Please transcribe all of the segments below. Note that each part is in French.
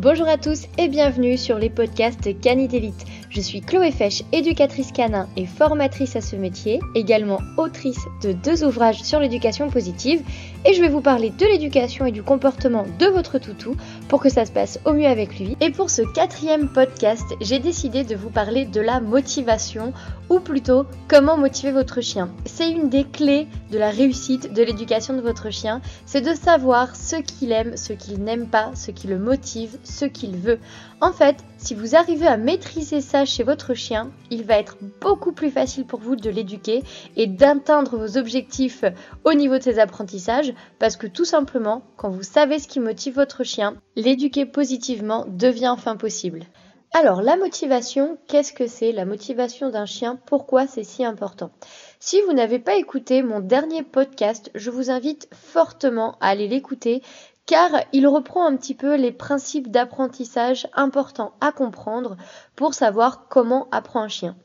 Bonjour à tous et bienvenue sur les podcasts Canidélite. Je suis Chloé Fesch, éducatrice canin et formatrice à ce métier, également autrice de deux ouvrages sur l'éducation positive et je vais vous parler de l'éducation et du comportement de votre toutou pour que ça se passe au mieux avec lui. Et pour ce quatrième podcast, j'ai décidé de vous parler de la motivation ou plutôt comment motiver votre chien. C'est une des clés de la réussite de l'éducation de votre chien, c'est de savoir ce qu'il aime, ce qu'il n'aime pas, ce qui le motive, ce qu'il veut. En fait, si vous arrivez à maîtriser ça chez votre chien, il va être beaucoup plus facile pour vous de l'éduquer et d'atteindre vos objectifs au niveau de ses apprentissages parce que tout simplement, quand vous savez ce qui motive votre chien, l'éduquer positivement devient enfin possible. Alors, la motivation, qu'est-ce que c'est? La motivation d'un chien Pourquoi c'est si important? Si vous n'avez pas écouté mon dernier podcast, je vous invite fortement à aller l'écouter car il reprend un petit peu les principes d'apprentissage importants à comprendre pour savoir comment apprend un chien.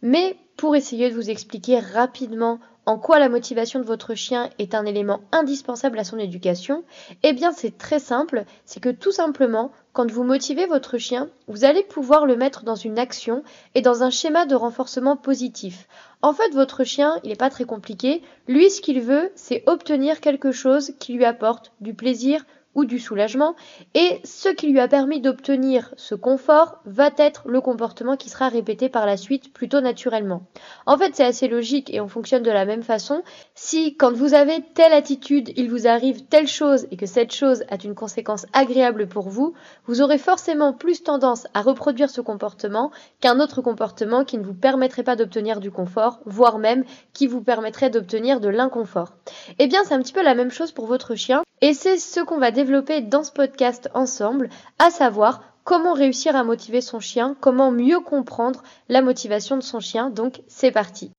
Mais pour essayer de vous expliquer rapidement en quoi la motivation de votre chien est un élément indispensable à son éducation Eh bien c'est très simple, c'est que tout simplement, quand vous motivez votre chien, vous allez pouvoir le mettre dans une action et dans un schéma de renforcement positif. En fait, votre chien, il n'est pas très compliqué, lui ce qu'il veut, c'est obtenir quelque chose qui lui apporte du plaisir, ou du soulagement, et ce qui lui a permis d'obtenir ce confort va être le comportement qui sera répété par la suite plutôt naturellement. En fait, c'est assez logique et on fonctionne de la même façon. Si quand vous avez telle attitude, il vous arrive telle chose et que cette chose a une conséquence agréable pour vous, vous aurez forcément plus tendance à reproduire ce comportement qu'un autre comportement qui ne vous permettrait pas d'obtenir du confort, voire même qui vous permettrait d'obtenir de l'inconfort. Eh bien, c'est un petit peu la même chose pour votre chien. Et c'est ce qu'on va développer dans ce podcast ensemble, à savoir comment réussir à motiver son chien, comment mieux comprendre la motivation de son chien. Donc c'est parti.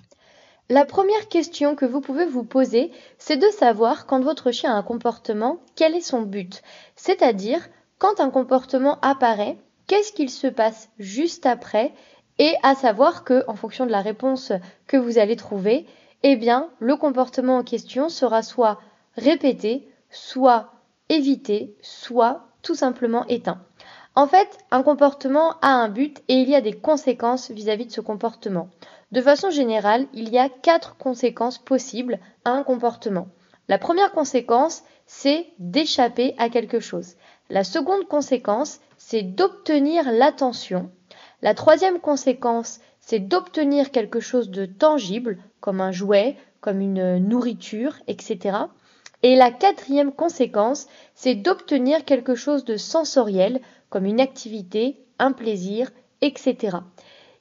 La première question que vous pouvez vous poser, c'est de savoir quand votre chien a un comportement, quel est son but? C'est-à-dire, quand un comportement apparaît, qu'est-ce qu'il se passe juste après? Et à savoir que, en fonction de la réponse que vous allez trouver, eh bien, le comportement en question sera soit répété, soit évité, soit tout simplement éteint. En fait, un comportement a un but et il y a des conséquences vis-à-vis de ce comportement. De façon générale, il y a quatre conséquences possibles à un comportement. La première conséquence, c'est d'échapper à quelque chose. La seconde conséquence, c'est d'obtenir l'attention. La troisième conséquence, c'est d'obtenir quelque chose de tangible, comme un jouet, comme une nourriture, etc. Et la quatrième conséquence, c'est d'obtenir quelque chose de sensoriel, comme une activité, un plaisir, etc.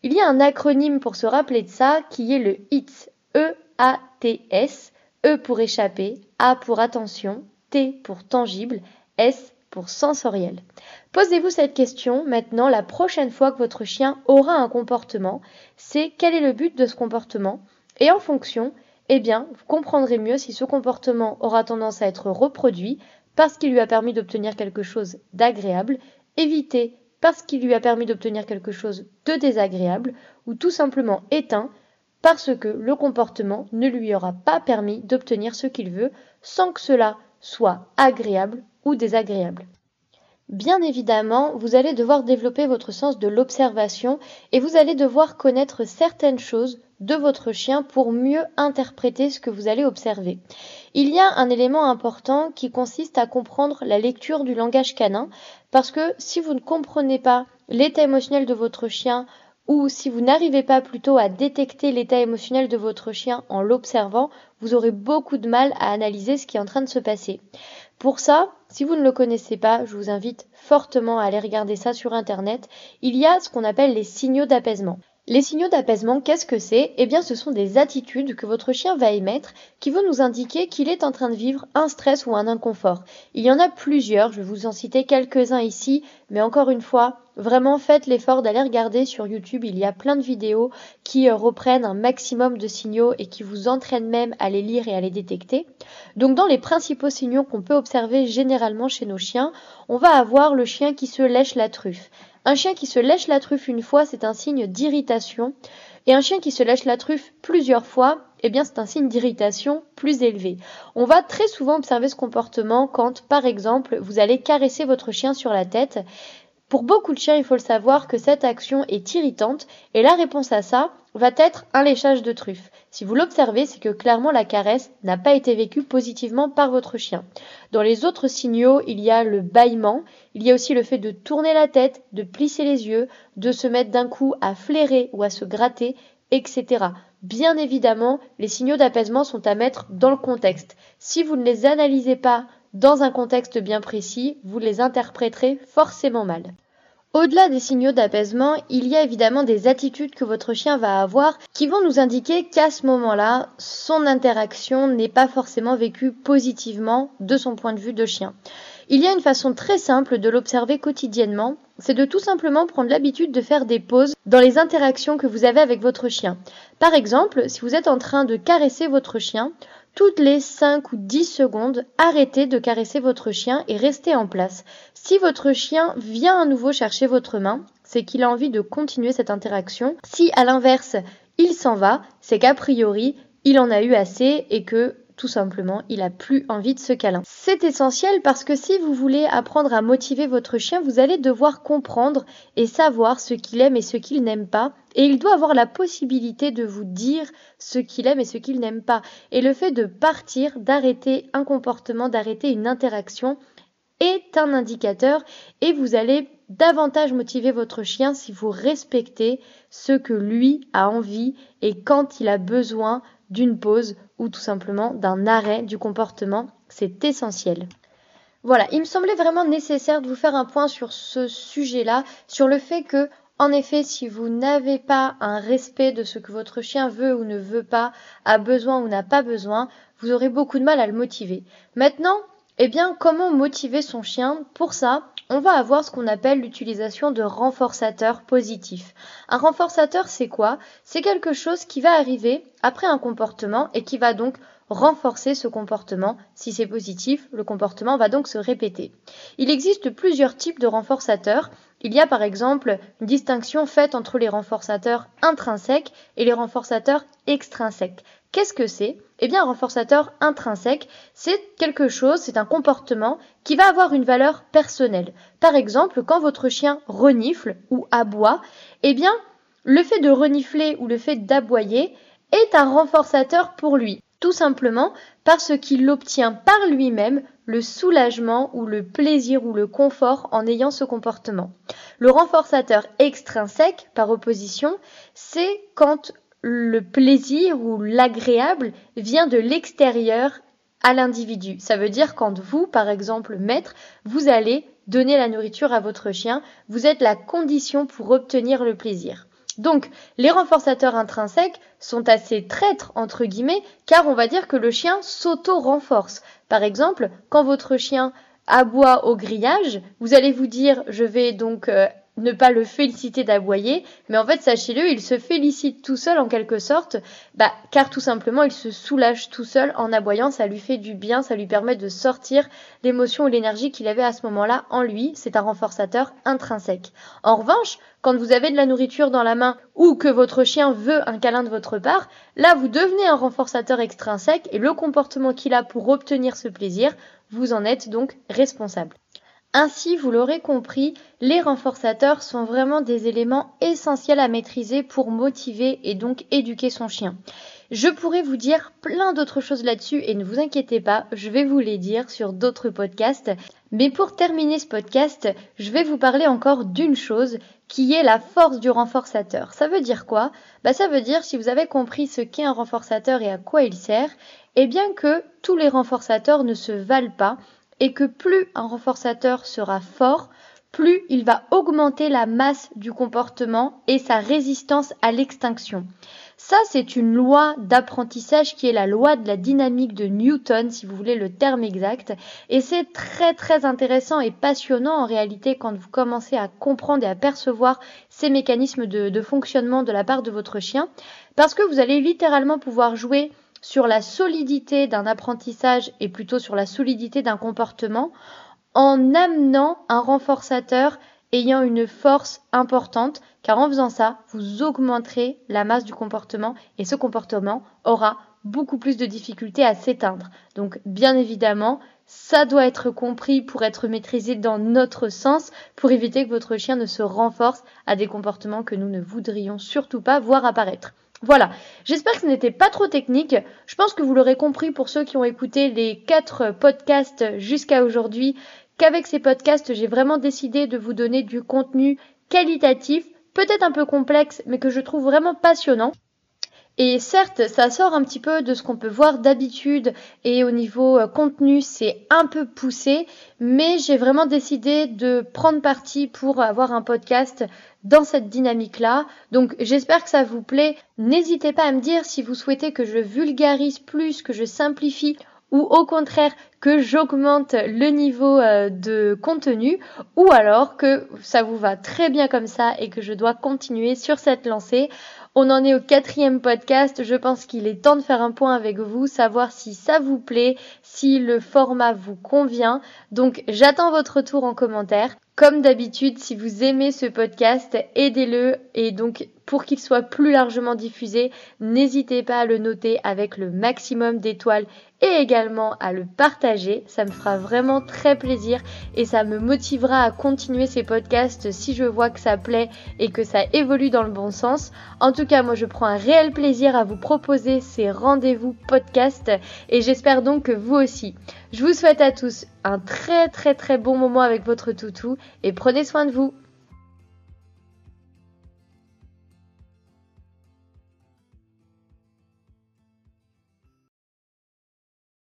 Il y a un acronyme pour se rappeler de ça qui est le ITS, E-A-T-S, E pour échapper, A pour attention, T pour tangible, S pour sensoriel. Posez-vous cette question maintenant la prochaine fois que votre chien aura un comportement, c'est quel est le but de ce comportement et en fonction, eh bien, vous comprendrez mieux si ce comportement aura tendance à être reproduit parce qu'il lui a permis d'obtenir quelque chose d'agréable, évité parce qu'il lui a permis d'obtenir quelque chose de désagréable, ou tout simplement éteint parce que le comportement ne lui aura pas permis d'obtenir ce qu'il veut sans que cela soit agréable ou désagréable. Bien évidemment, vous allez devoir développer votre sens de l'observation et vous allez devoir connaître certaines choses de votre chien pour mieux interpréter ce que vous allez observer. Il y a un élément important qui consiste à comprendre la lecture du langage canin parce que si vous ne comprenez pas l'état émotionnel de votre chien ou si vous n'arrivez pas plutôt à détecter l'état émotionnel de votre chien en l'observant, vous aurez beaucoup de mal à analyser ce qui est en train de se passer. Pour ça, si vous ne le connaissez pas, je vous invite fortement à aller regarder ça sur Internet. Il y a ce qu'on appelle les signaux d'apaisement. Les signaux d'apaisement, qu'est-ce que c'est? Eh bien, ce sont des attitudes que votre chien va émettre qui vont nous indiquer qu'il est en train de vivre un stress ou un inconfort. Il y en a plusieurs, je vais vous en citer quelques-uns ici, mais encore une fois, vraiment faites l'effort d'aller regarder sur YouTube, il y a plein de vidéos qui euh, reprennent un maximum de signaux et qui vous entraînent même à les lire et à les détecter. Donc dans les principaux signaux qu'on peut observer généralement chez nos chiens, on va avoir le chien qui se lèche la truffe. Un chien qui se lèche la truffe une fois, c'est un signe d'irritation. Et un chien qui se lâche la truffe plusieurs fois, eh bien c'est un signe d'irritation plus élevé. On va très souvent observer ce comportement quand, par exemple, vous allez caresser votre chien sur la tête. Pour beaucoup de chiens, il faut le savoir que cette action est irritante et la réponse à ça va être un léchage de truffe. Si vous l'observez, c'est que clairement la caresse n'a pas été vécue positivement par votre chien. Dans les autres signaux, il y a le bâillement, il y a aussi le fait de tourner la tête, de plisser les yeux, de se mettre d'un coup à flairer ou à se gratter, etc. Bien évidemment, les signaux d'apaisement sont à mettre dans le contexte. Si vous ne les analysez pas dans un contexte bien précis, vous les interpréterez forcément mal. Au-delà des signaux d'apaisement, il y a évidemment des attitudes que votre chien va avoir qui vont nous indiquer qu'à ce moment-là, son interaction n'est pas forcément vécue positivement de son point de vue de chien. Il y a une façon très simple de l'observer quotidiennement, c'est de tout simplement prendre l'habitude de faire des pauses dans les interactions que vous avez avec votre chien. Par exemple, si vous êtes en train de caresser votre chien, toutes les 5 ou 10 secondes, arrêtez de caresser votre chien et restez en place. Si votre chien vient à nouveau chercher votre main, c'est qu'il a envie de continuer cette interaction. Si à l'inverse, il s'en va, c'est qu'a priori, il en a eu assez et que tout simplement, il a plus envie de ce câlin. C'est essentiel parce que si vous voulez apprendre à motiver votre chien, vous allez devoir comprendre et savoir ce qu'il aime et ce qu'il n'aime pas. Et il doit avoir la possibilité de vous dire ce qu'il aime et ce qu'il n'aime pas. Et le fait de partir, d'arrêter un comportement, d'arrêter une interaction, est un indicateur et vous allez davantage motiver votre chien si vous respectez ce que lui a envie et quand il a besoin d'une pause ou tout simplement d'un arrêt du comportement. C'est essentiel. Voilà, il me semblait vraiment nécessaire de vous faire un point sur ce sujet-là, sur le fait que, en effet, si vous n'avez pas un respect de ce que votre chien veut ou ne veut pas, a besoin ou n'a pas besoin, vous aurez beaucoup de mal à le motiver. Maintenant, eh bien, comment motiver son chien Pour ça, on va avoir ce qu'on appelle l'utilisation de renforçateurs positifs. Un renforçateur, c'est quoi? C'est quelque chose qui va arriver après un comportement et qui va donc renforcer ce comportement. Si c'est positif, le comportement va donc se répéter. Il existe plusieurs types de renforçateurs. Il y a par exemple une distinction faite entre les renforçateurs intrinsèques et les renforçateurs extrinsèques. Qu'est-ce que c'est? Eh bien, un renforçateur intrinsèque, c'est quelque chose, c'est un comportement qui va avoir une valeur personnelle. Par exemple, quand votre chien renifle ou aboie, eh bien, le fait de renifler ou le fait d'aboyer est un renforçateur pour lui. Tout simplement parce qu'il obtient par lui-même le soulagement ou le plaisir ou le confort en ayant ce comportement. Le renforçateur extrinsèque, par opposition, c'est quand le plaisir ou l'agréable vient de l'extérieur à l'individu. Ça veut dire quand vous, par exemple, maître, vous allez donner la nourriture à votre chien, vous êtes la condition pour obtenir le plaisir. Donc, les renforçateurs intrinsèques sont assez traîtres, entre guillemets, car on va dire que le chien s'auto-renforce. Par exemple, quand votre chien aboie au grillage, vous allez vous dire, je vais donc euh, ne pas le féliciter d'aboyer, mais en fait, sachez-le, il se félicite tout seul en quelque sorte, bah, car tout simplement, il se soulage tout seul en aboyant, ça lui fait du bien, ça lui permet de sortir l'émotion ou l'énergie qu'il avait à ce moment-là en lui, c'est un renforçateur intrinsèque. En revanche, quand vous avez de la nourriture dans la main ou que votre chien veut un câlin de votre part, là, vous devenez un renforçateur extrinsèque et le comportement qu'il a pour obtenir ce plaisir, vous en êtes donc responsable. Ainsi, vous l'aurez compris, les renforçateurs sont vraiment des éléments essentiels à maîtriser pour motiver et donc éduquer son chien. Je pourrais vous dire plein d'autres choses là-dessus et ne vous inquiétez pas, je vais vous les dire sur d'autres podcasts. Mais pour terminer ce podcast, je vais vous parler encore d'une chose qui est la force du renforçateur. Ça veut dire quoi? Bah ça veut dire si vous avez compris ce qu'est un renforçateur et à quoi il sert, eh bien que tous les renforçateurs ne se valent pas et que plus un renforçateur sera fort, plus il va augmenter la masse du comportement et sa résistance à l'extinction. Ça, c'est une loi d'apprentissage qui est la loi de la dynamique de Newton, si vous voulez le terme exact. Et c'est très très intéressant et passionnant en réalité quand vous commencez à comprendre et à percevoir ces mécanismes de, fonctionnement de la part de votre chien. Parce que vous allez littéralement pouvoir jouer sur la solidité d'un apprentissage et plutôt sur la solidité d'un comportement en amenant un renforçateur ayant une force importante, car en faisant ça, vous augmenterez la masse du comportement et ce comportement aura beaucoup plus de difficultés à s'éteindre. Donc bien évidemment, ça doit être compris pour être maîtrisé dans notre sens, pour éviter que votre chien ne se renforce à des comportements que nous ne voudrions surtout pas voir apparaître. Voilà, j'espère que ce n'était pas trop technique. Je pense que vous l'aurez compris pour ceux qui ont écouté les quatre podcasts jusqu'à aujourd'hui, qu'avec ces podcasts, j'ai vraiment décidé de vous donner du contenu qualitatif, peut-être un peu complexe, mais que je trouve vraiment passionnant. Et certes, ça sort un petit peu de ce qu'on peut voir d'habitude et au niveau euh, contenu, c'est un peu poussé, mais j'ai vraiment décidé de prendre parti pour avoir un podcast dans cette dynamique-là. Donc j'espère que ça vous plaît. N'hésitez pas à me dire si vous souhaitez que je vulgarise plus, que je simplifie ou au contraire que j'augmente le niveau euh, de contenu ou alors que ça vous va très bien comme ça et que je dois continuer sur cette lancée. On en est au quatrième podcast. Je pense qu'il est temps de faire un point avec vous, savoir si ça vous plaît, si le format vous convient. Donc j'attends votre retour en commentaire. Comme d'habitude, si vous aimez ce podcast, aidez-le et donc pour qu'il soit plus largement diffusé, n'hésitez pas à le noter avec le maximum d'étoiles et également à le partager. Ça me fera vraiment très plaisir et ça me motivera à continuer ces podcasts si je vois que ça plaît et que ça évolue dans le bon sens. En tout cas, moi je prends un réel plaisir à vous proposer ces rendez-vous podcasts et j'espère donc que vous aussi. Je vous souhaite à tous un très très très bon moment avec votre toutou et prenez soin de vous.